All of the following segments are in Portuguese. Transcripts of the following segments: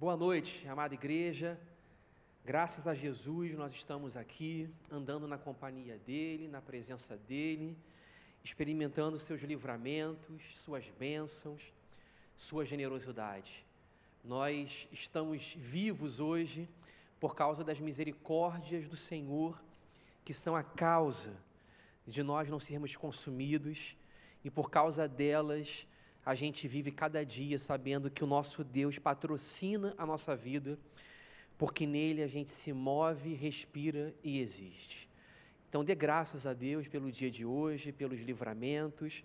Boa noite, amada igreja. Graças a Jesus, nós estamos aqui, andando na companhia dEle, na presença dEle, experimentando seus livramentos, suas bênçãos, sua generosidade. Nós estamos vivos hoje por causa das misericórdias do Senhor, que são a causa de nós não sermos consumidos, e por causa delas, a gente vive cada dia sabendo que o nosso Deus patrocina a nossa vida, porque nele a gente se move, respira e existe. Então, dê graças a Deus pelo dia de hoje, pelos livramentos.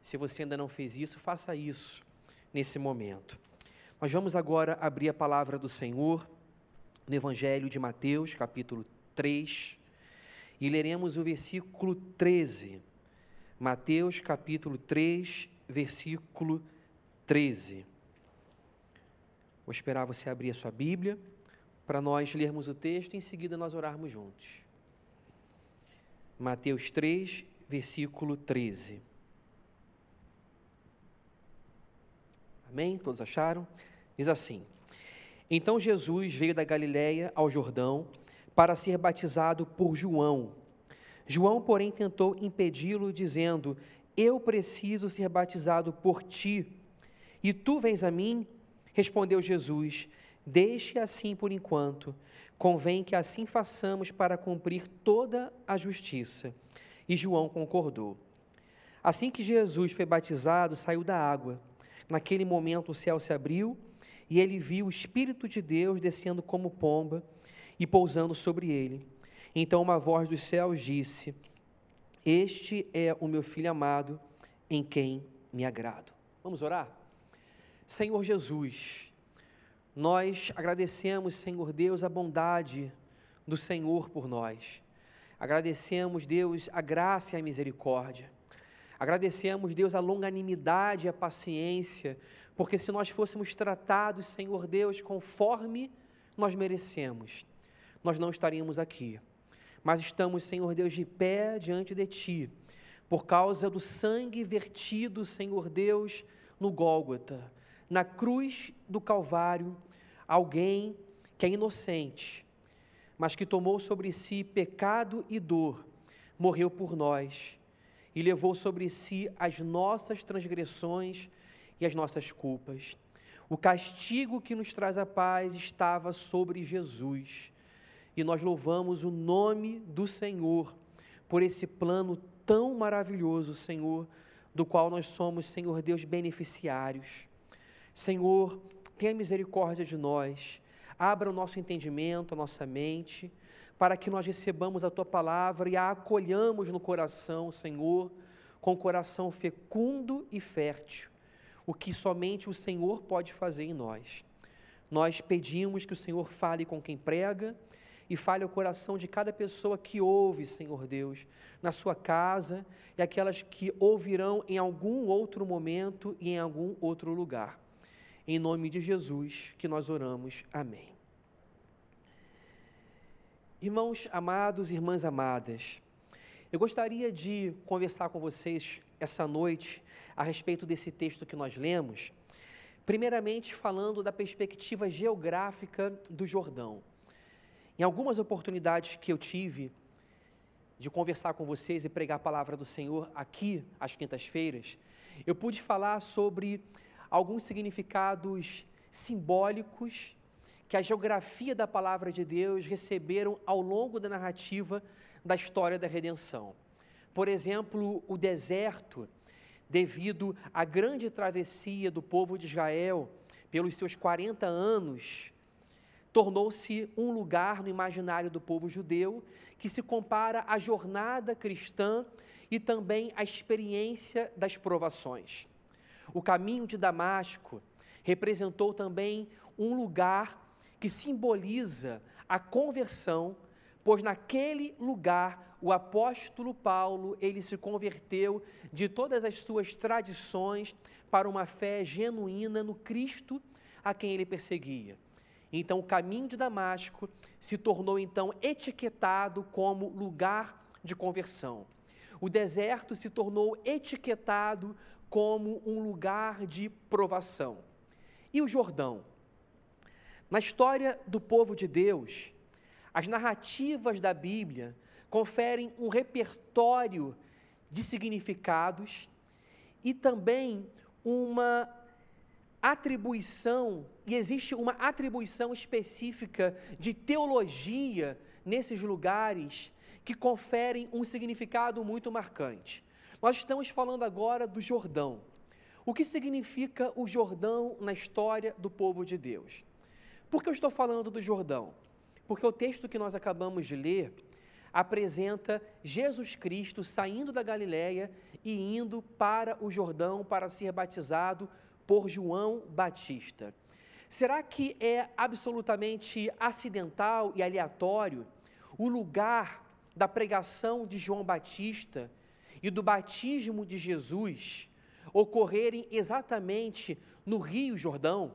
Se você ainda não fez isso, faça isso nesse momento. Nós vamos agora abrir a palavra do Senhor no Evangelho de Mateus, capítulo 3, e leremos o versículo 13. Mateus, capítulo 3, versículo 13. Vou esperar você abrir a sua Bíblia para nós lermos o texto e em seguida nós orarmos juntos. Mateus 3, versículo 13. Amém? Todos acharam? Diz assim: Então Jesus veio da Galiléia ao Jordão para ser batizado por João. João, porém, tentou impedi-lo, dizendo: eu preciso ser batizado por ti. E tu vens a mim? Respondeu Jesus: Deixe assim por enquanto. Convém que assim façamos para cumprir toda a justiça. E João concordou. Assim que Jesus foi batizado, saiu da água. Naquele momento o céu se abriu e ele viu o Espírito de Deus descendo como pomba e pousando sobre ele. Então uma voz dos céus disse: este é o meu filho amado, em quem me agrado. Vamos orar? Senhor Jesus, nós agradecemos, Senhor Deus, a bondade do Senhor por nós. Agradecemos, Deus, a graça e a misericórdia. Agradecemos, Deus, a longanimidade e a paciência, porque se nós fôssemos tratados, Senhor Deus, conforme nós merecemos, nós não estaríamos aqui mas estamos, Senhor Deus, de pé diante de Ti, por causa do sangue vertido, Senhor Deus, no Gólgota, na cruz do Calvário, alguém que é inocente, mas que tomou sobre si pecado e dor, morreu por nós e levou sobre si as nossas transgressões e as nossas culpas. O castigo que nos traz a paz estava sobre Jesus e nós louvamos o nome do Senhor por esse plano tão maravilhoso, Senhor, do qual nós somos, Senhor Deus, beneficiários. Senhor, tenha misericórdia de nós, abra o nosso entendimento, a nossa mente, para que nós recebamos a tua palavra e a acolhamos no coração, Senhor, com coração fecundo e fértil, o que somente o Senhor pode fazer em nós. Nós pedimos que o Senhor fale com quem prega e fale ao coração de cada pessoa que ouve, Senhor Deus, na sua casa e aquelas que ouvirão em algum outro momento e em algum outro lugar. Em nome de Jesus que nós oramos. Amém. Irmãos amados, irmãs amadas, eu gostaria de conversar com vocês essa noite a respeito desse texto que nós lemos, primeiramente falando da perspectiva geográfica do Jordão. Em algumas oportunidades que eu tive de conversar com vocês e pregar a palavra do Senhor aqui às quintas-feiras, eu pude falar sobre alguns significados simbólicos que a geografia da palavra de Deus receberam ao longo da narrativa da história da redenção. Por exemplo, o deserto, devido à grande travessia do povo de Israel pelos seus 40 anos tornou-se um lugar no imaginário do povo judeu que se compara à jornada cristã e também à experiência das provações. O caminho de Damasco representou também um lugar que simboliza a conversão, pois naquele lugar o apóstolo Paulo, ele se converteu de todas as suas tradições para uma fé genuína no Cristo a quem ele perseguia. Então, o caminho de Damasco se tornou então etiquetado como lugar de conversão. O deserto se tornou etiquetado como um lugar de provação. E o Jordão? Na história do povo de Deus, as narrativas da Bíblia conferem um repertório de significados e também uma atribuição, e existe uma atribuição específica de teologia nesses lugares que conferem um significado muito marcante. Nós estamos falando agora do Jordão. O que significa o Jordão na história do povo de Deus? Por que eu estou falando do Jordão? Porque o texto que nós acabamos de ler apresenta Jesus Cristo saindo da Galiléia e indo para o Jordão para ser batizado por João Batista. Será que é absolutamente acidental e aleatório o lugar da pregação de João Batista e do batismo de Jesus ocorrerem exatamente no Rio Jordão?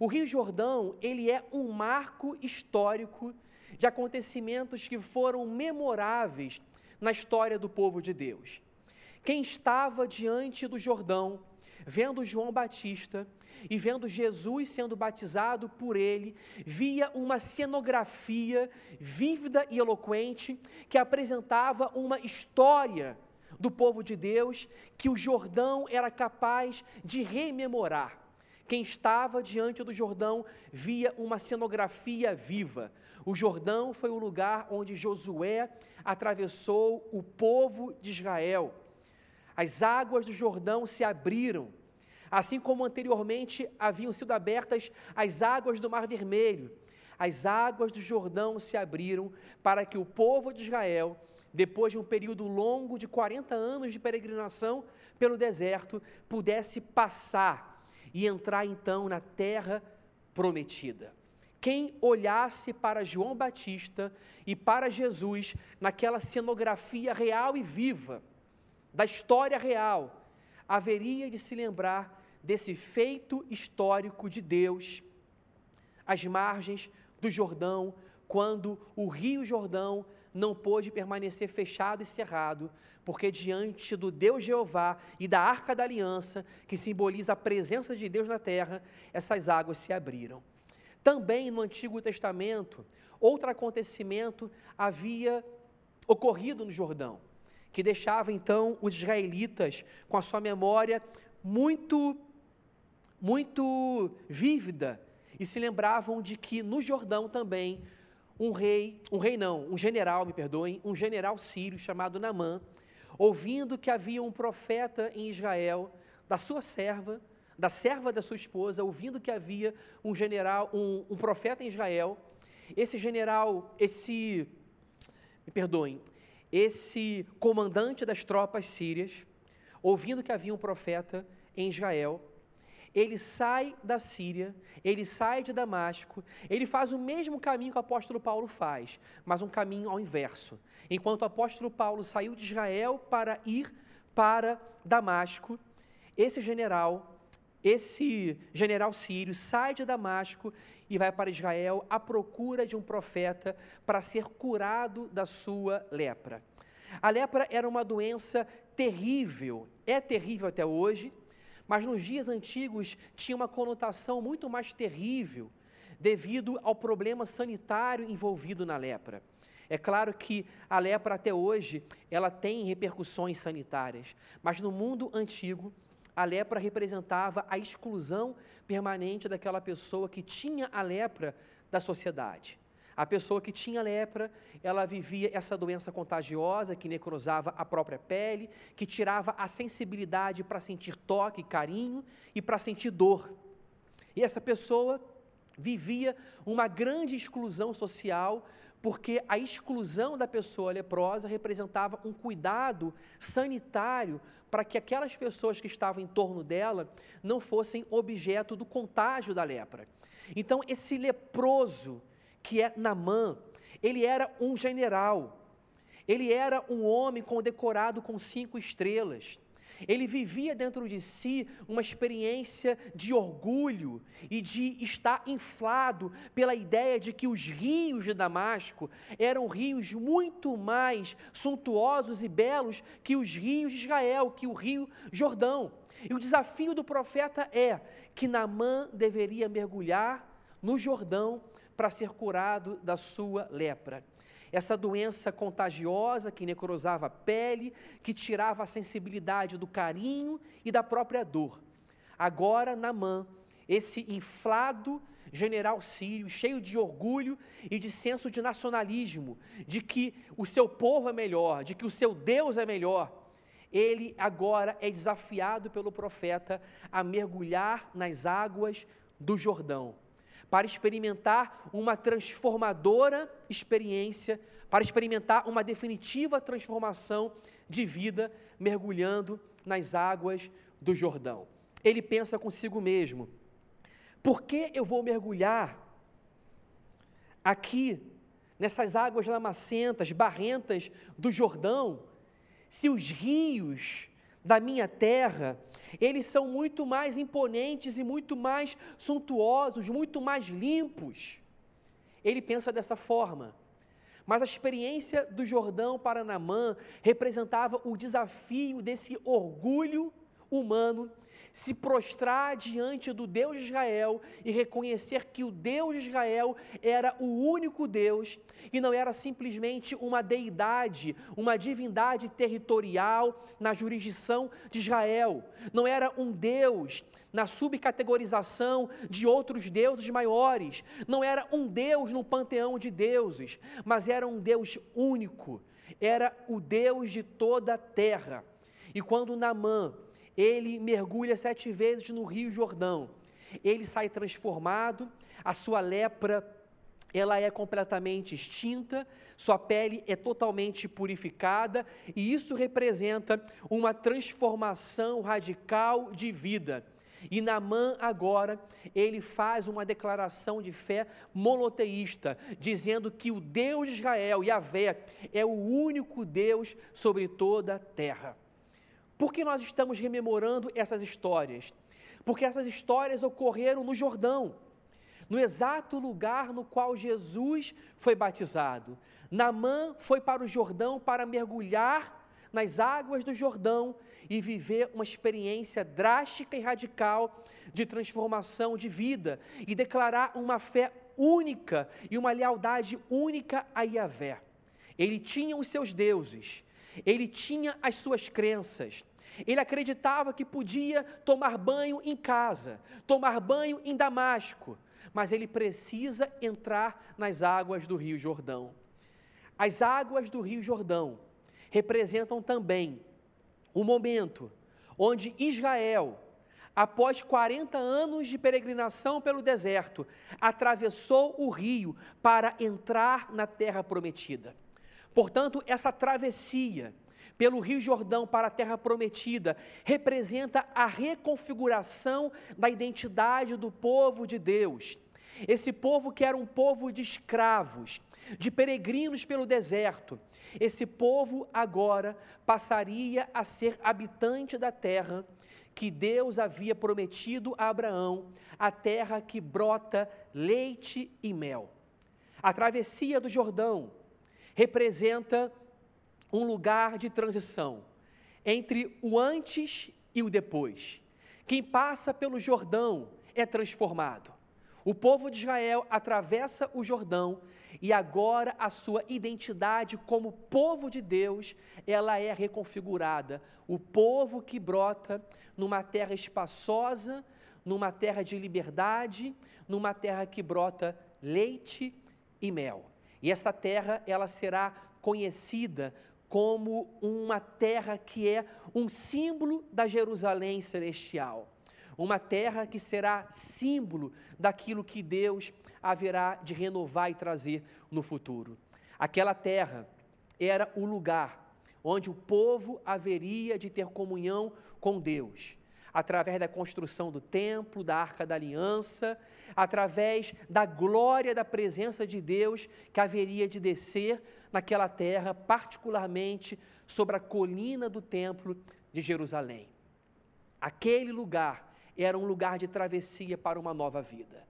O Rio Jordão, ele é um marco histórico de acontecimentos que foram memoráveis na história do povo de Deus. Quem estava diante do Jordão, vendo João Batista e vendo Jesus sendo batizado por ele, via uma cenografia vívida e eloquente que apresentava uma história do povo de Deus que o Jordão era capaz de rememorar. Quem estava diante do Jordão via uma cenografia viva. O Jordão foi o lugar onde Josué atravessou o povo de Israel. As águas do Jordão se abriram, assim como anteriormente haviam sido abertas as águas do Mar Vermelho. As águas do Jordão se abriram para que o povo de Israel, depois de um período longo de 40 anos de peregrinação pelo deserto, pudesse passar e entrar então na terra prometida. Quem olhasse para João Batista e para Jesus naquela cenografia real e viva, da história real, haveria de se lembrar desse feito histórico de Deus, às margens do Jordão, quando o Rio Jordão não pôde permanecer fechado e cerrado, porque diante do Deus Jeová e da arca da aliança, que simboliza a presença de Deus na terra, essas águas se abriram. Também no Antigo Testamento, outro acontecimento havia ocorrido no Jordão que deixava então os israelitas com a sua memória muito, muito vívida e se lembravam de que no Jordão também um rei, um rei não, um general, me perdoem, um general sírio chamado Namã, ouvindo que havia um profeta em Israel, da sua serva, da serva da sua esposa, ouvindo que havia um general, um, um profeta em Israel, esse general, esse, me perdoem, esse comandante das tropas sírias, ouvindo que havia um profeta em Israel, ele sai da Síria, ele sai de Damasco, ele faz o mesmo caminho que o apóstolo Paulo faz, mas um caminho ao inverso. Enquanto o apóstolo Paulo saiu de Israel para ir para Damasco, esse general, esse general sírio sai de Damasco e vai para Israel à procura de um profeta para ser curado da sua lepra. A lepra era uma doença terrível, é terrível até hoje, mas nos dias antigos tinha uma conotação muito mais terrível devido ao problema sanitário envolvido na lepra. É claro que a lepra até hoje ela tem repercussões sanitárias, mas no mundo antigo a lepra representava a exclusão permanente daquela pessoa que tinha a lepra da sociedade. A pessoa que tinha lepra, ela vivia essa doença contagiosa que necrosava a própria pele, que tirava a sensibilidade para sentir toque, carinho e para sentir dor. E essa pessoa vivia uma grande exclusão social, porque a exclusão da pessoa leprosa representava um cuidado sanitário para que aquelas pessoas que estavam em torno dela não fossem objeto do contágio da lepra. Então, esse leproso, que é Namã, ele era um general, ele era um homem condecorado com cinco estrelas. Ele vivia dentro de si uma experiência de orgulho e de estar inflado pela ideia de que os rios de Damasco eram rios muito mais suntuosos e belos que os rios de Israel, que o rio Jordão. E o desafio do profeta é que Namã deveria mergulhar no Jordão para ser curado da sua lepra. Essa doença contagiosa que necrosava a pele, que tirava a sensibilidade do carinho e da própria dor. Agora, Namã, esse inflado general sírio, cheio de orgulho e de senso de nacionalismo, de que o seu povo é melhor, de que o seu Deus é melhor, ele agora é desafiado pelo profeta a mergulhar nas águas do Jordão, para experimentar uma transformadora experiência, para experimentar uma definitiva transformação de vida mergulhando nas águas do Jordão. Ele pensa consigo mesmo: por que eu vou mergulhar aqui, nessas águas lamacentas, barrentas do Jordão, se os rios da minha terra, eles são muito mais imponentes e muito mais suntuosos, muito mais limpos? Ele pensa dessa forma. Mas a experiência do Jordão para Namã representava o desafio desse orgulho humano se prostrar diante do Deus de Israel e reconhecer que o Deus de Israel era o único Deus e não era simplesmente uma deidade, uma divindade territorial na jurisdição de Israel, não era um Deus na subcategorização de outros deuses maiores, não era um Deus no panteão de deuses, mas era um Deus único, era o Deus de toda a terra. E quando Naamã ele mergulha sete vezes no Rio Jordão. Ele sai transformado, a sua lepra ela é completamente extinta, sua pele é totalmente purificada, e isso representa uma transformação radical de vida. E Naamã agora, ele faz uma declaração de fé monoteísta, dizendo que o Deus de Israel, Yahvé, é o único Deus sobre toda a terra. Por que nós estamos rememorando essas histórias? Porque essas histórias ocorreram no Jordão, no exato lugar no qual Jesus foi batizado. Namã foi para o Jordão para mergulhar nas águas do Jordão e viver uma experiência drástica e radical de transformação de vida e declarar uma fé única e uma lealdade única a Yahvé. Ele tinha os seus deuses, ele tinha as suas crenças, ele acreditava que podia tomar banho em casa, tomar banho em Damasco, mas ele precisa entrar nas águas do Rio Jordão. As águas do Rio Jordão representam também o momento onde Israel, após 40 anos de peregrinação pelo deserto, atravessou o rio para entrar na terra prometida. Portanto, essa travessia pelo Rio Jordão para a terra prometida, representa a reconfiguração da identidade do povo de Deus. Esse povo que era um povo de escravos, de peregrinos pelo deserto, esse povo agora passaria a ser habitante da terra que Deus havia prometido a Abraão, a terra que brota leite e mel. A travessia do Jordão representa um lugar de transição entre o antes e o depois. Quem passa pelo Jordão é transformado. O povo de Israel atravessa o Jordão e agora a sua identidade como povo de Deus, ela é reconfigurada. O povo que brota numa terra espaçosa, numa terra de liberdade, numa terra que brota leite e mel. E essa terra, ela será conhecida como uma terra que é um símbolo da Jerusalém celestial. Uma terra que será símbolo daquilo que Deus haverá de renovar e trazer no futuro. Aquela terra era o lugar onde o povo haveria de ter comunhão com Deus através da construção do templo, da arca da aliança, através da glória da presença de Deus que haveria de descer naquela terra, particularmente sobre a colina do templo de Jerusalém. Aquele lugar era um lugar de travessia para uma nova vida.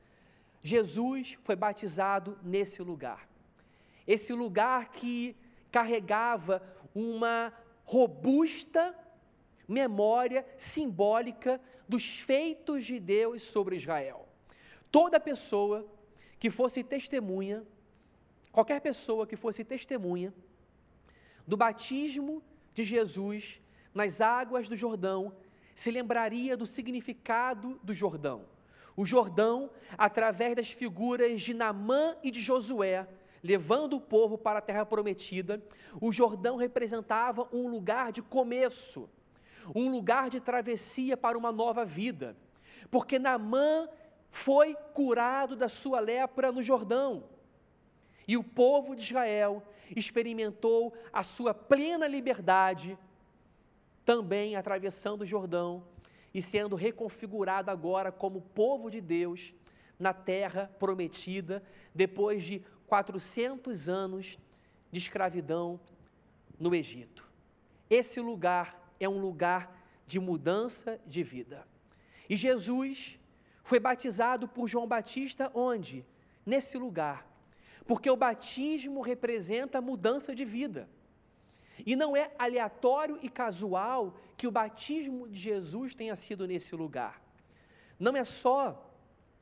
Jesus foi batizado nesse lugar. Esse lugar que carregava uma robusta memória simbólica dos feitos de Deus sobre Israel. Toda pessoa que fosse testemunha, qualquer pessoa que fosse testemunha do batismo de Jesus nas águas do Jordão, se lembraria do significado do Jordão. O Jordão, através das figuras de Namã e de Josué, levando o povo para a terra prometida, o Jordão representava um lugar de começo, um lugar de travessia para uma nova vida, porque Namã foi curado da sua lepra no Jordão. E o povo de Israel experimentou a sua plena liberdade, também atravessando o Jordão e sendo reconfigurado agora como povo de Deus na terra prometida, depois de 400 anos de escravidão no Egito. Esse lugar é um lugar de mudança de vida. E Jesus foi batizado por João Batista onde? Nesse lugar. Porque o batismo representa mudança de vida. E não é aleatório e casual que o batismo de Jesus tenha sido nesse lugar. Não é só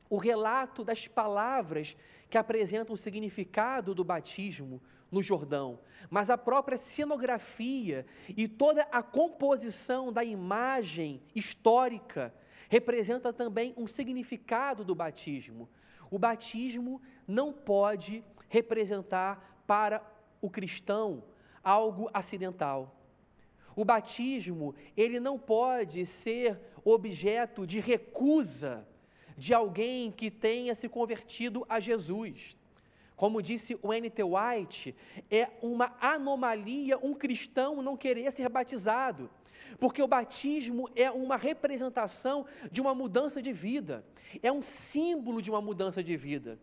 o relato das palavras que apresentam o significado do batismo no Jordão, mas a própria cenografia e toda a composição da imagem histórica representa também um significado do batismo. O batismo não pode representar para o cristão algo acidental. O batismo, ele não pode ser objeto de recusa de alguém que tenha se convertido a Jesus. Como disse o N.T. White, é uma anomalia um cristão não querer ser batizado, porque o batismo é uma representação de uma mudança de vida, é um símbolo de uma mudança de vida.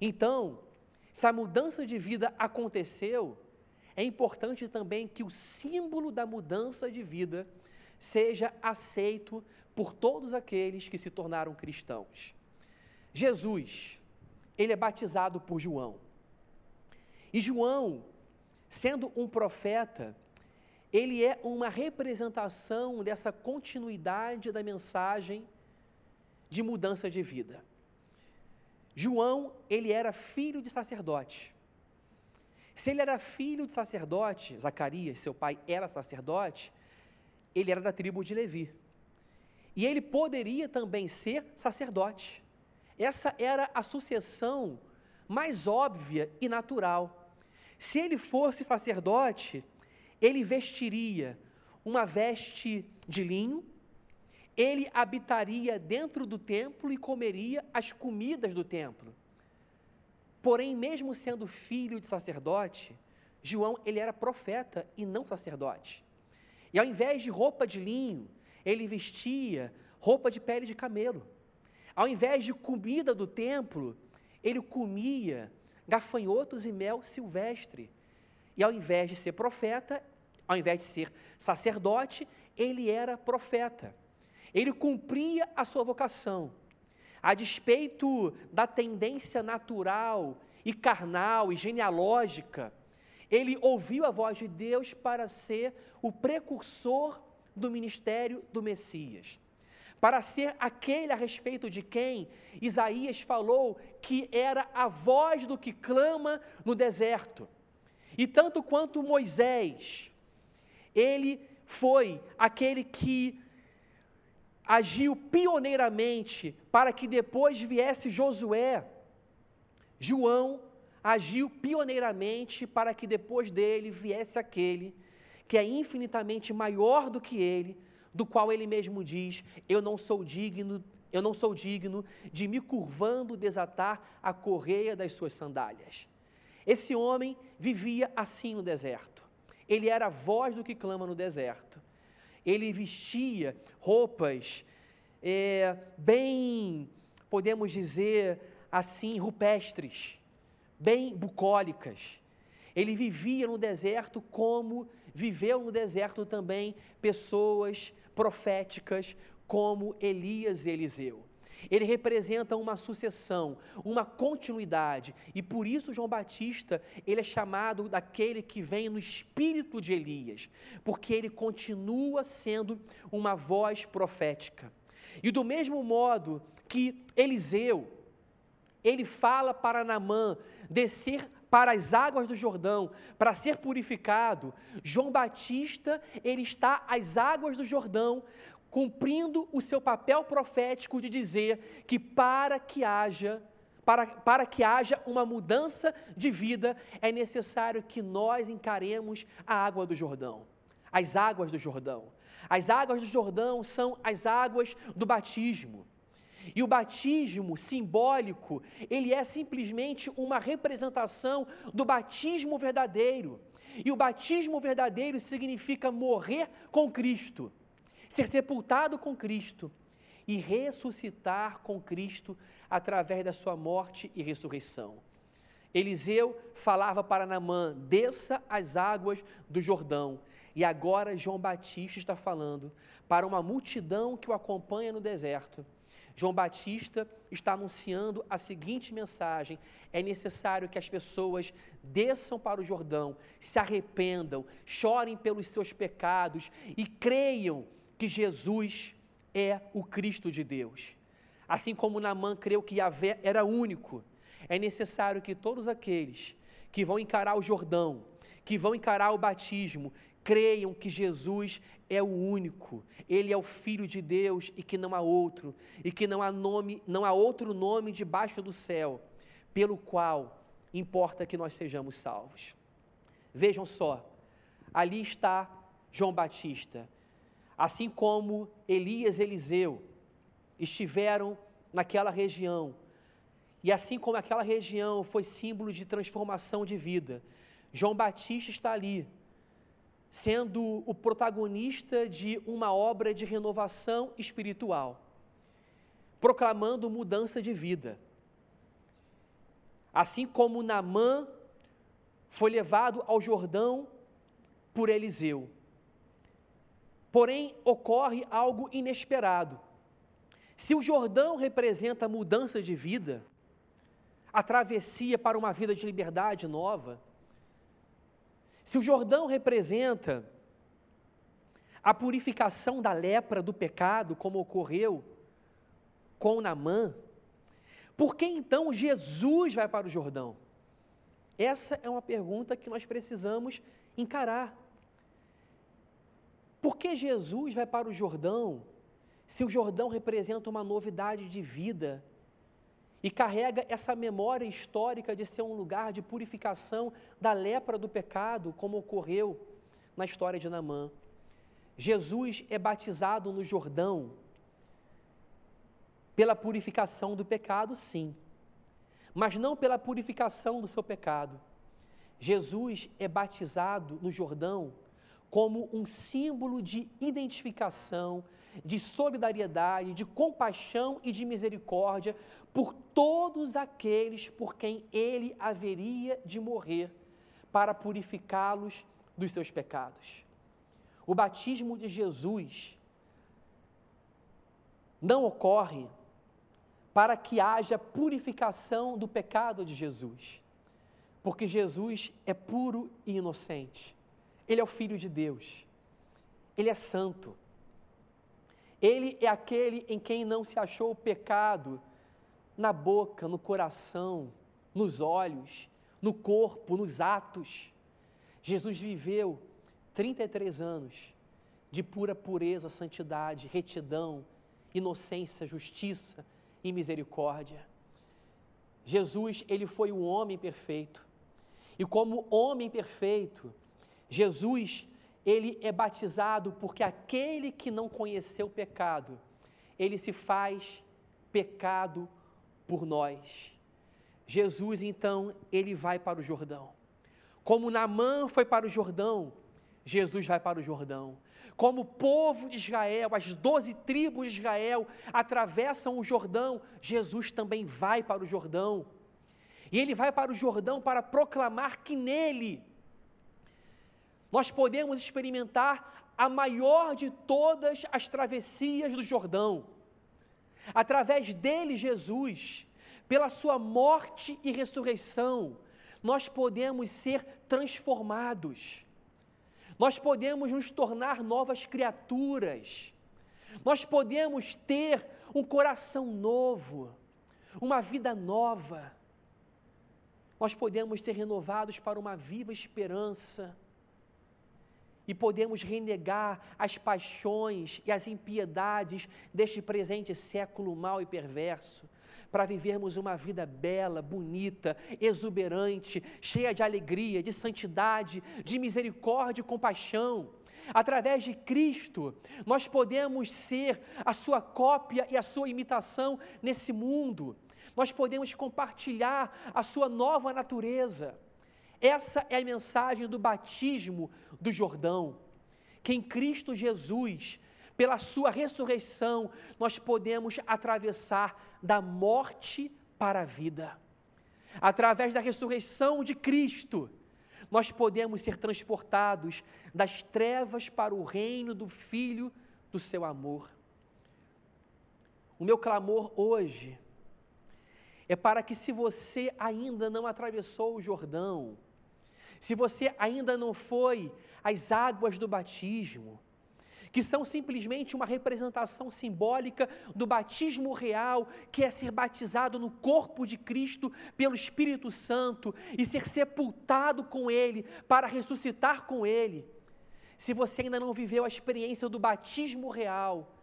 Então, se a mudança de vida aconteceu, é importante também que o símbolo da mudança de vida seja aceito por todos aqueles que se tornaram cristãos. Jesus, ele é batizado por João. E João, sendo um profeta, ele é uma representação dessa continuidade da mensagem de mudança de vida. João, ele era filho de sacerdote. Se ele era filho de sacerdote, Zacarias, seu pai, era sacerdote, ele era da tribo de Levi. E ele poderia também ser sacerdote. Essa era a sucessão mais óbvia e natural. Se ele fosse sacerdote, ele vestiria uma veste de linho, ele habitaria dentro do templo e comeria as comidas do templo. Porém, mesmo sendo filho de sacerdote, João ele era profeta e não sacerdote. E ao invés de roupa de linho, ele vestia roupa de pele de camelo. Ao invés de comida do templo, ele comia gafanhotos e mel silvestre. E ao invés de ser profeta, ao invés de ser sacerdote, ele era profeta. Ele cumpria a sua vocação a despeito da tendência natural e carnal e genealógica, ele ouviu a voz de Deus para ser o precursor do ministério do Messias. Para ser aquele a respeito de quem Isaías falou que era a voz do que clama no deserto. E tanto quanto Moisés, ele foi aquele que agiu pioneiramente para que depois viesse Josué. João agiu pioneiramente para que depois dele viesse aquele que é infinitamente maior do que ele, do qual ele mesmo diz: Eu não sou digno, eu não sou digno de me curvando desatar a correia das suas sandálias. Esse homem vivia assim no deserto. Ele era a voz do que clama no deserto ele vestia roupas é, bem, podemos dizer assim, rupestres, bem bucólicas. Ele vivia no deserto como viveu no deserto também pessoas proféticas como Elias e Eliseu. Ele representa uma sucessão, uma continuidade, e por isso João Batista, ele é chamado daquele que vem no espírito de Elias, porque ele continua sendo uma voz profética. E do mesmo modo que Eliseu, ele fala para Namã descer para as águas do Jordão, para ser purificado. João Batista, ele está às águas do Jordão, cumprindo o seu papel profético de dizer que para que haja para, para que haja uma mudança de vida, é necessário que nós encaremos a água do Jordão, as águas do Jordão. As águas do Jordão são as águas do batismo. E o batismo simbólico, ele é simplesmente uma representação do batismo verdadeiro. E o batismo verdadeiro significa morrer com Cristo, ser sepultado com Cristo e ressuscitar com Cristo através da sua morte e ressurreição. Eliseu falava para Namã: desça as águas do Jordão. E agora João Batista está falando para uma multidão que o acompanha no deserto. João Batista está anunciando a seguinte mensagem: é necessário que as pessoas desçam para o Jordão, se arrependam, chorem pelos seus pecados e creiam que Jesus é o Cristo de Deus. Assim como Naamã creu que Yahvé era único, é necessário que todos aqueles que vão encarar o Jordão, que vão encarar o batismo, creiam que Jesus é o único, ele é o filho de Deus e que não há outro, e que não há nome, não há outro nome debaixo do céu pelo qual importa que nós sejamos salvos. Vejam só, ali está João Batista, assim como Elias e Eliseu estiveram naquela região, e assim como aquela região foi símbolo de transformação de vida, João Batista está ali, sendo o protagonista de uma obra de renovação espiritual, proclamando mudança de vida. Assim como Namã foi levado ao Jordão por Eliseu. Porém, ocorre algo inesperado. Se o Jordão representa mudança de vida, a travessia para uma vida de liberdade nova, se o Jordão representa a purificação da lepra do pecado, como ocorreu com Namã, por que então Jesus vai para o Jordão? Essa é uma pergunta que nós precisamos encarar. Por que Jesus vai para o Jordão, se o Jordão representa uma novidade de vida e carrega essa memória histórica de ser um lugar de purificação da lepra do pecado, como ocorreu na história de Namã? Jesus é batizado no Jordão pela purificação do pecado, sim, mas não pela purificação do seu pecado. Jesus é batizado no Jordão como um símbolo de identificação, de solidariedade, de compaixão e de misericórdia por todos aqueles por quem ele haveria de morrer para purificá-los dos seus pecados. O batismo de Jesus não ocorre para que haja purificação do pecado de Jesus, porque Jesus é puro e inocente. Ele é o Filho de Deus. Ele é santo. Ele é aquele em quem não se achou o pecado na boca, no coração, nos olhos, no corpo, nos atos. Jesus viveu 33 anos de pura pureza, santidade, retidão, inocência, justiça e misericórdia. Jesus, ele foi o homem perfeito. E como homem perfeito, Jesus, ele é batizado porque aquele que não conheceu pecado, ele se faz pecado por nós. Jesus, então, ele vai para o Jordão. Como Naamã foi para o Jordão, Jesus vai para o Jordão. Como o povo de Israel, as doze tribos de Israel atravessam o Jordão, Jesus também vai para o Jordão. E ele vai para o Jordão para proclamar que nele nós podemos experimentar a maior de todas as travessias do Jordão. Através dele, Jesus, pela sua morte e ressurreição, nós podemos ser transformados. Nós podemos nos tornar novas criaturas. Nós podemos ter um coração novo, uma vida nova. Nós podemos ser renovados para uma viva esperança e podemos renegar as paixões e as impiedades deste presente século mau e perverso, para vivermos uma vida bela, bonita, exuberante, cheia de alegria, de santidade, de misericórdia e compaixão. Através de Cristo, nós podemos ser a sua cópia e a sua imitação nesse mundo. Nós podemos compartilhar a sua nova natureza. Essa é a mensagem do batismo do Jordão, que em Cristo Jesus, pela sua ressurreição, nós podemos atravessar da morte para a vida. Através da ressurreição de Cristo, nós podemos ser transportados das trevas para o reino do Filho do seu amor. O meu clamor hoje é para que, se você ainda não atravessou o Jordão, se você ainda não foi às águas do batismo, que são simplesmente uma representação simbólica do batismo real, que é ser batizado no corpo de Cristo pelo Espírito Santo e ser sepultado com Ele para ressuscitar com Ele. Se você ainda não viveu a experiência do batismo real,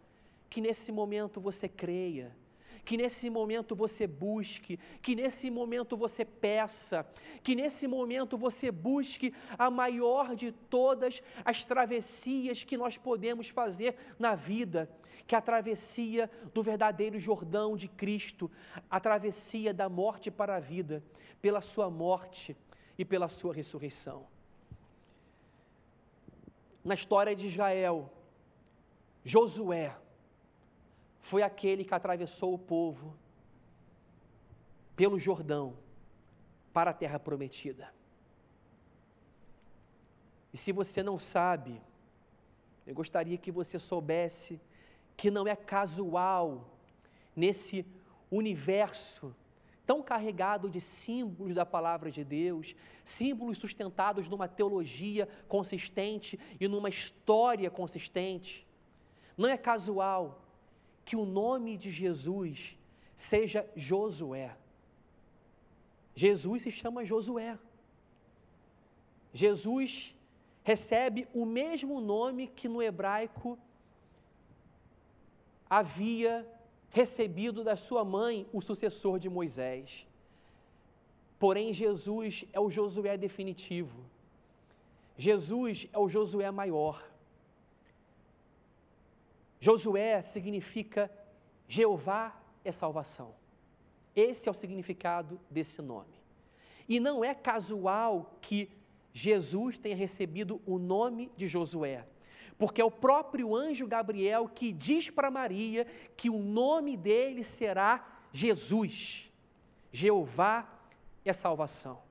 que nesse momento você creia que nesse momento você busque, que nesse momento você peça, que nesse momento você busque a maior de todas as travessias que nós podemos fazer na vida, que é a travessia do verdadeiro Jordão de Cristo, a travessia da morte para a vida, pela sua morte e pela sua ressurreição. Na história de Israel, Josué, foi aquele que atravessou o povo pelo Jordão para a terra prometida. E se você não sabe, eu gostaria que você soubesse que não é casual nesse universo tão carregado de símbolos da palavra de Deus, símbolos sustentados numa teologia consistente e numa história consistente. Não é casual que o nome de Jesus seja Josué. Jesus se chama Josué. Jesus recebe o mesmo nome que no hebraico havia recebido da sua mãe o sucessor de Moisés. Porém, Jesus é o Josué definitivo. Jesus é o Josué maior. Josué significa Jeová é salvação. Esse é o significado desse nome. E não é casual que Jesus tenha recebido o nome de Josué, porque é o próprio anjo Gabriel que diz para Maria que o nome dele será Jesus. Jeová é salvação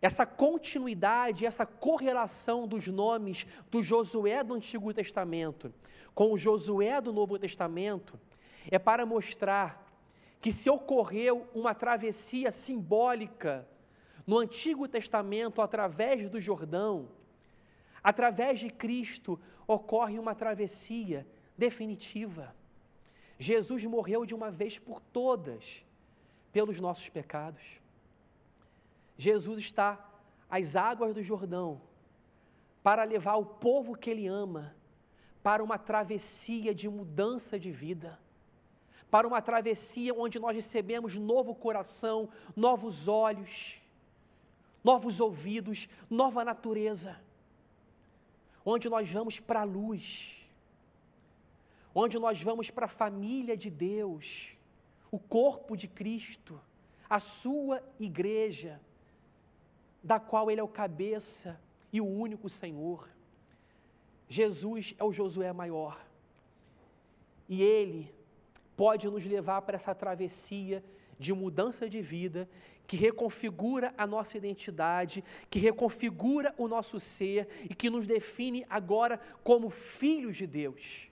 essa continuidade, essa correlação dos nomes do Josué do Antigo Testamento com o Josué do Novo Testamento é para mostrar que se ocorreu uma travessia simbólica no Antigo Testamento através do Jordão, através de Cristo ocorre uma travessia definitiva. Jesus morreu de uma vez por todas pelos nossos pecados. Jesus está às águas do Jordão para levar o povo que ele ama para uma travessia de mudança de vida, para uma travessia onde nós recebemos novo coração, novos olhos, novos ouvidos, nova natureza, onde nós vamos para a luz, onde nós vamos para a família de Deus, o corpo de Cristo, a sua igreja da qual ele é o cabeça e o único Senhor. Jesus é o Josué maior. E ele pode nos levar para essa travessia de mudança de vida que reconfigura a nossa identidade, que reconfigura o nosso ser e que nos define agora como filhos de Deus.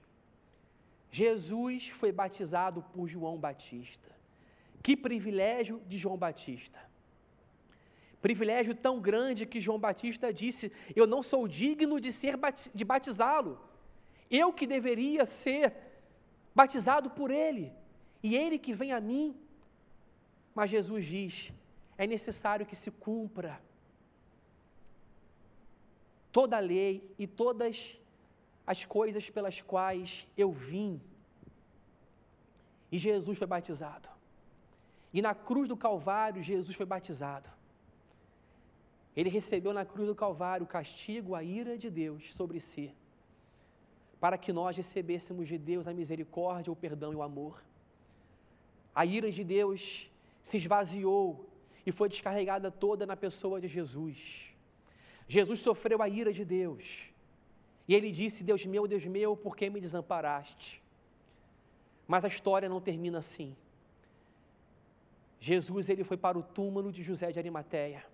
Jesus foi batizado por João Batista. Que privilégio de João Batista. Privilégio tão grande que João Batista disse: Eu não sou digno de ser de batizá-lo. Eu que deveria ser batizado por ele. e ele que vem a mim. Mas Jesus diz: é necessário que se cumpra toda a lei e todas as coisas pelas quais eu vim. E Jesus foi batizado. E na cruz do Calvário, Jesus foi batizado. Ele recebeu na cruz do Calvário o castigo, a ira de Deus sobre si, para que nós recebêssemos de Deus a misericórdia, o perdão e o amor. A ira de Deus se esvaziou e foi descarregada toda na pessoa de Jesus. Jesus sofreu a ira de Deus. E ele disse: Deus meu, Deus meu, por que me desamparaste? Mas a história não termina assim. Jesus ele foi para o túmulo de José de Arimateia.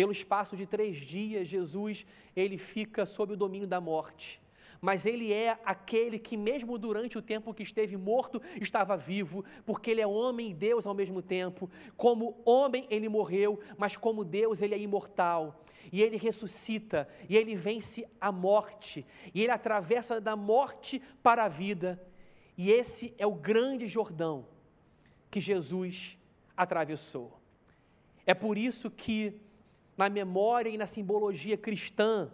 Pelo espaço de três dias, Jesus ele fica sob o domínio da morte. Mas ele é aquele que, mesmo durante o tempo que esteve morto, estava vivo, porque ele é homem e Deus ao mesmo tempo. Como homem, ele morreu, mas como Deus, ele é imortal. E ele ressuscita, e ele vence a morte, e ele atravessa da morte para a vida. E esse é o grande Jordão que Jesus atravessou. É por isso que, na memória e na simbologia cristã,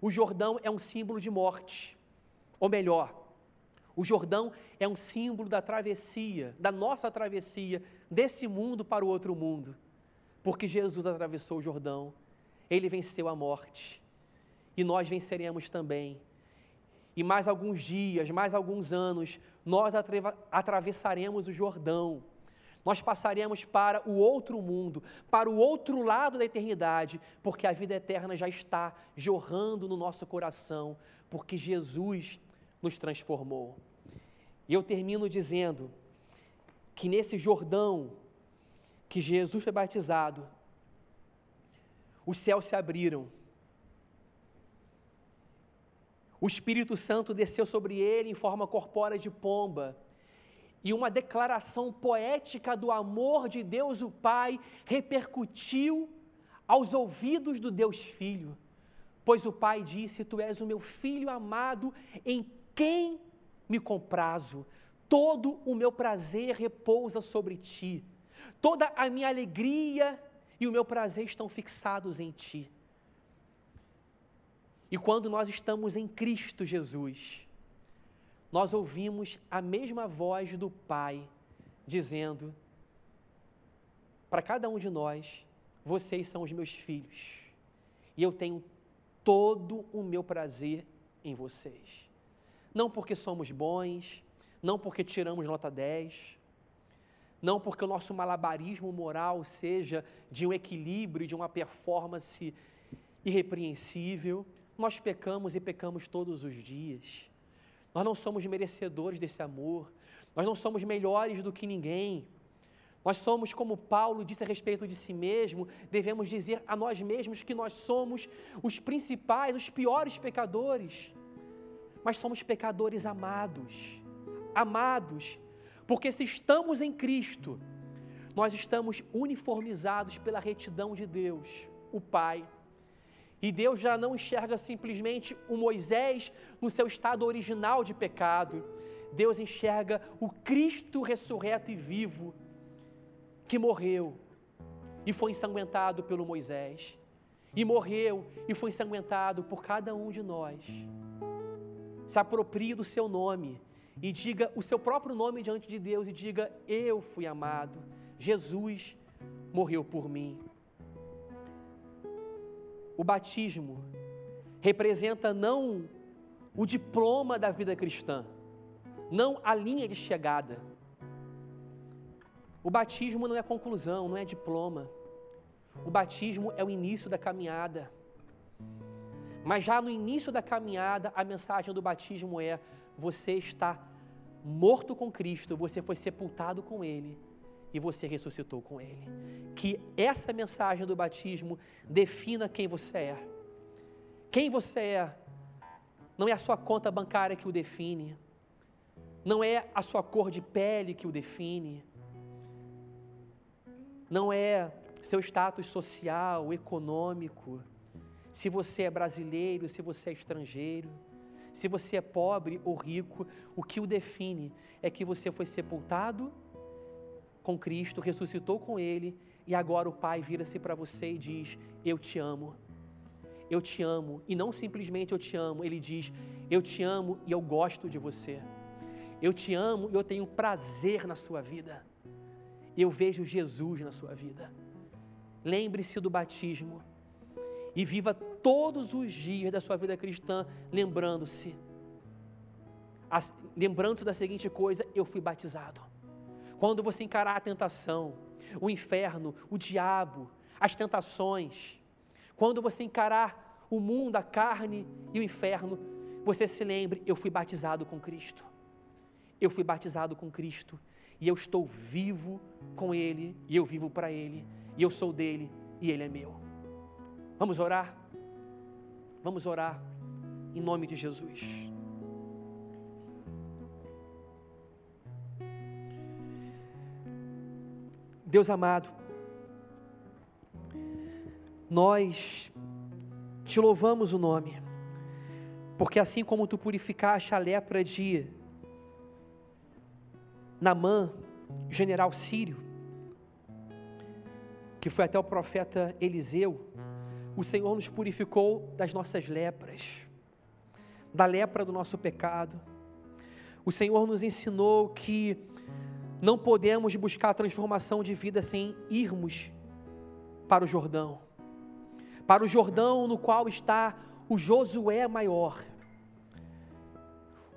o Jordão é um símbolo de morte. Ou melhor, o Jordão é um símbolo da travessia, da nossa travessia desse mundo para o outro mundo. Porque Jesus atravessou o Jordão, ele venceu a morte. E nós venceremos também. E mais alguns dias, mais alguns anos, nós atravessaremos o Jordão nós passaremos para o outro mundo, para o outro lado da eternidade, porque a vida eterna já está jorrando no nosso coração, porque Jesus nos transformou. E eu termino dizendo que nesse Jordão que Jesus foi batizado, os céus se abriram. O Espírito Santo desceu sobre ele em forma corpórea de pomba e uma declaração poética do amor de Deus o Pai repercutiu aos ouvidos do Deus Filho. Pois o Pai disse: Tu és o meu filho amado, em quem me comprazo. Todo o meu prazer repousa sobre ti. Toda a minha alegria e o meu prazer estão fixados em ti. E quando nós estamos em Cristo Jesus, nós ouvimos a mesma voz do Pai dizendo para cada um de nós: vocês são os meus filhos, e eu tenho todo o meu prazer em vocês. Não porque somos bons, não porque tiramos nota 10, não porque o nosso malabarismo moral seja de um equilíbrio, de uma performance irrepreensível. Nós pecamos e pecamos todos os dias. Nós não somos merecedores desse amor. Nós não somos melhores do que ninguém. Nós somos, como Paulo disse a respeito de si mesmo, devemos dizer a nós mesmos que nós somos os principais, os piores pecadores. Mas somos pecadores amados. Amados, porque se estamos em Cristo, nós estamos uniformizados pela retidão de Deus, o Pai. E Deus já não enxerga simplesmente o Moisés no seu estado original de pecado. Deus enxerga o Cristo ressurreto e vivo, que morreu e foi ensanguentado pelo Moisés, e morreu e foi ensanguentado por cada um de nós. Se aproprie do seu nome e diga o seu próprio nome diante de Deus e diga: Eu fui amado, Jesus morreu por mim. O batismo representa não o diploma da vida cristã, não a linha de chegada. O batismo não é conclusão, não é diploma. O batismo é o início da caminhada. Mas já no início da caminhada, a mensagem do batismo é: você está morto com Cristo, você foi sepultado com Ele e você ressuscitou com Ele. Que essa mensagem do batismo defina quem você é. Quem você é não é a sua conta bancária que o define, não é a sua cor de pele que o define, não é seu status social, econômico, se você é brasileiro, se você é estrangeiro, Se você é pobre ou rico, o que o define é que você foi sepultado com Cristo, ressuscitou com Ele e agora o Pai vira-se para você e diz: Eu te amo. Eu te amo. E não simplesmente eu te amo, Ele diz: Eu te amo e eu gosto de você. Eu te amo e eu tenho prazer na sua vida. Eu vejo Jesus na sua vida. Lembre-se do batismo e viva todos os dias da sua vida cristã lembrando-se, lembrando-se da seguinte coisa: eu fui batizado. Quando você encarar a tentação, o inferno, o diabo, as tentações, quando você encarar o mundo, a carne e o inferno, você se lembre: eu fui batizado com Cristo. Eu fui batizado com Cristo e eu estou vivo com Ele e eu vivo para Ele e eu sou dele e Ele é meu. Vamos orar? Vamos orar em nome de Jesus. Deus amado, nós te louvamos o nome, porque assim como tu purificaste a lepra de Namã, general sírio, que foi até o profeta Eliseu, o Senhor nos purificou das nossas lepras, da lepra do nosso pecado. O Senhor nos ensinou que não podemos buscar a transformação de vida sem irmos para o Jordão. Para o Jordão no qual está o Josué maior.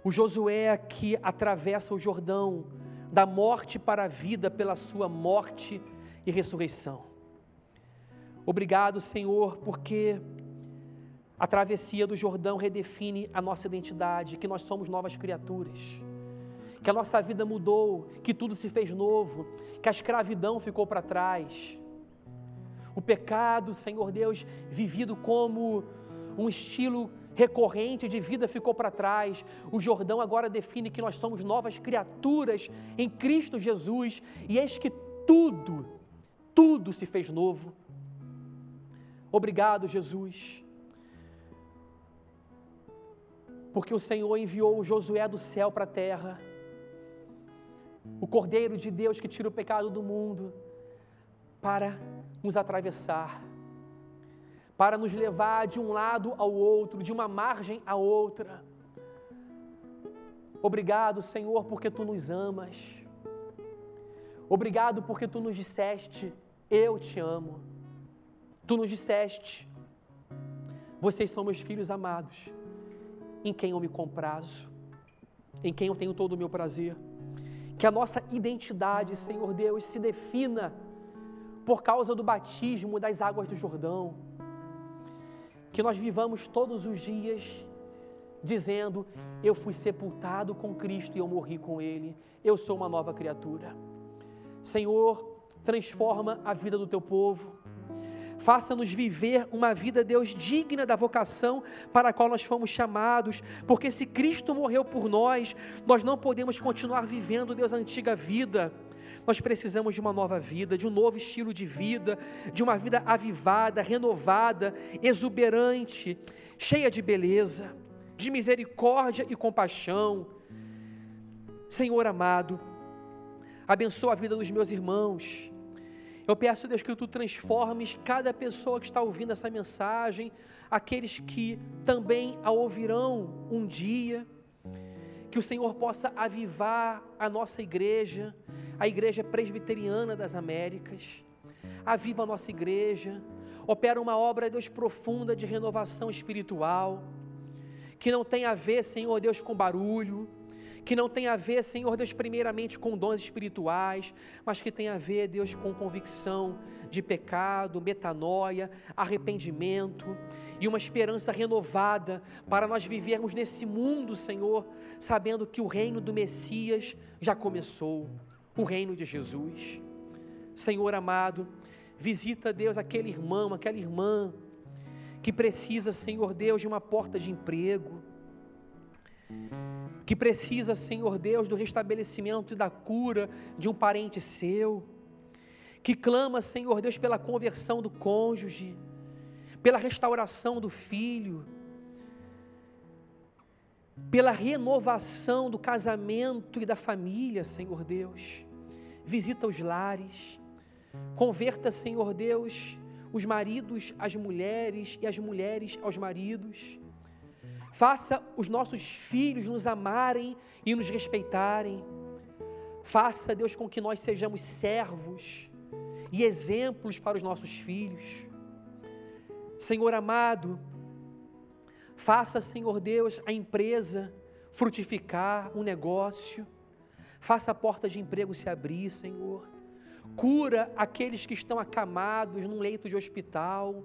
O Josué que atravessa o Jordão da morte para a vida pela sua morte e ressurreição. Obrigado, Senhor, porque a travessia do Jordão redefine a nossa identidade, que nós somos novas criaturas que a nossa vida mudou, que tudo se fez novo, que a escravidão ficou para trás. O pecado, Senhor Deus, vivido como um estilo recorrente de vida ficou para trás. O Jordão agora define que nós somos novas criaturas em Cristo Jesus, e eis que tudo, tudo se fez novo. Obrigado, Jesus. Porque o Senhor enviou Josué do céu para a terra o Cordeiro de Deus que tira o pecado do mundo, para nos atravessar, para nos levar de um lado ao outro, de uma margem à outra. Obrigado, Senhor, porque tu nos amas. Obrigado porque tu nos disseste: Eu te amo. Tu nos disseste: Vocês são meus filhos amados, em quem eu me comprazo, em quem eu tenho todo o meu prazer que a nossa identidade, Senhor Deus, se defina por causa do batismo das águas do Jordão. Que nós vivamos todos os dias dizendo: Eu fui sepultado com Cristo e eu morri com Ele, eu sou uma nova criatura. Senhor, transforma a vida do teu povo Faça-nos viver uma vida, Deus, digna da vocação para a qual nós fomos chamados, porque se Cristo morreu por nós, nós não podemos continuar vivendo, Deus, a antiga vida. Nós precisamos de uma nova vida, de um novo estilo de vida, de uma vida avivada, renovada, exuberante, cheia de beleza, de misericórdia e compaixão. Senhor amado, abençoa a vida dos meus irmãos eu peço, Deus, que tu transformes cada pessoa que está ouvindo essa mensagem, aqueles que também a ouvirão um dia, que o Senhor possa avivar a nossa igreja, a igreja presbiteriana das Américas, aviva a nossa igreja, opera uma obra, Deus, profunda de renovação espiritual, que não tem a ver, Senhor Deus, com barulho, que não tem a ver, Senhor Deus, primeiramente com dons espirituais, mas que tem a ver, Deus, com convicção de pecado, metanoia, arrependimento e uma esperança renovada para nós vivermos nesse mundo, Senhor, sabendo que o reino do Messias já começou, o reino de Jesus. Senhor amado, visita, Deus, aquele irmão, aquela irmã que precisa, Senhor Deus, de uma porta de emprego que precisa, Senhor Deus, do restabelecimento e da cura de um parente seu, que clama, Senhor Deus, pela conversão do cônjuge, pela restauração do filho. pela renovação do casamento e da família, Senhor Deus. Visita os lares, converta, Senhor Deus, os maridos às mulheres e as mulheres aos maridos. Faça os nossos filhos nos amarem e nos respeitarem. Faça, Deus, com que nós sejamos servos e exemplos para os nossos filhos. Senhor amado, faça, Senhor Deus, a empresa frutificar, um negócio. Faça a porta de emprego se abrir, Senhor. Cura aqueles que estão acamados num leito de hospital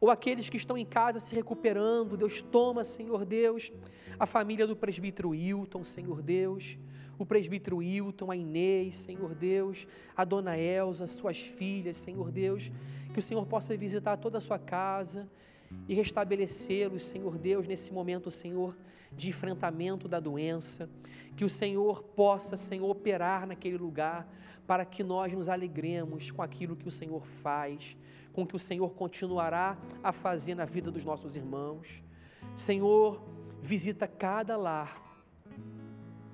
ou aqueles que estão em casa se recuperando, Deus toma, Senhor Deus, a família do presbítero Hilton, Senhor Deus, o presbítero Hilton, a Inês, Senhor Deus, a dona Elza, suas filhas, Senhor Deus, que o Senhor possa visitar toda a sua casa e restabelecê-los, Senhor Deus, nesse momento, Senhor, de enfrentamento da doença, que o Senhor possa, Senhor, operar naquele lugar, para que nós nos alegremos com aquilo que o Senhor faz, com o que o Senhor continuará a fazer na vida dos nossos irmãos. Senhor, visita cada lar.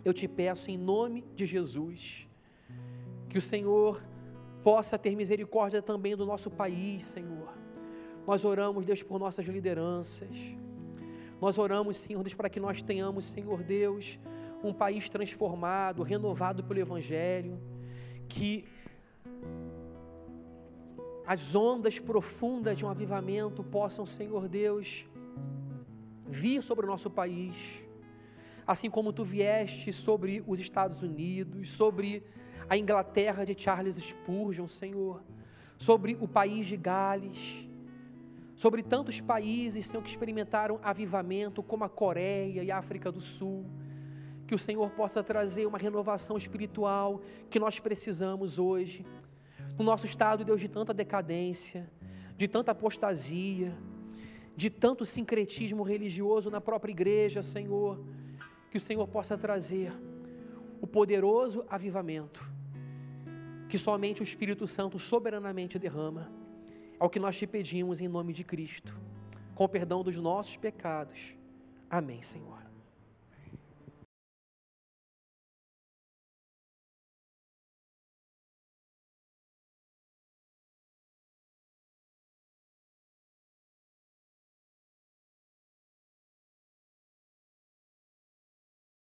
Eu te peço em nome de Jesus, que o Senhor possa ter misericórdia também do nosso país, Senhor. Nós oramos, Deus, por nossas lideranças. Nós oramos, Senhor Deus, para que nós tenhamos, Senhor Deus, um país transformado, renovado pelo Evangelho, que as ondas profundas de um avivamento possam, Senhor Deus, vir sobre o nosso país, assim como tu vieste sobre os Estados Unidos, sobre a Inglaterra de Charles Spurgeon, Senhor, sobre o país de Gales, sobre tantos países, Senhor, que experimentaram avivamento, como a Coreia e a África do Sul. Que o Senhor possa trazer uma renovação espiritual que nós precisamos hoje no nosso estado, Deus, de tanta decadência, de tanta apostasia, de tanto sincretismo religioso na própria igreja, Senhor, que o Senhor possa trazer o poderoso avivamento que somente o Espírito Santo soberanamente derrama. É o que nós te pedimos em nome de Cristo, com o perdão dos nossos pecados. Amém, Senhor.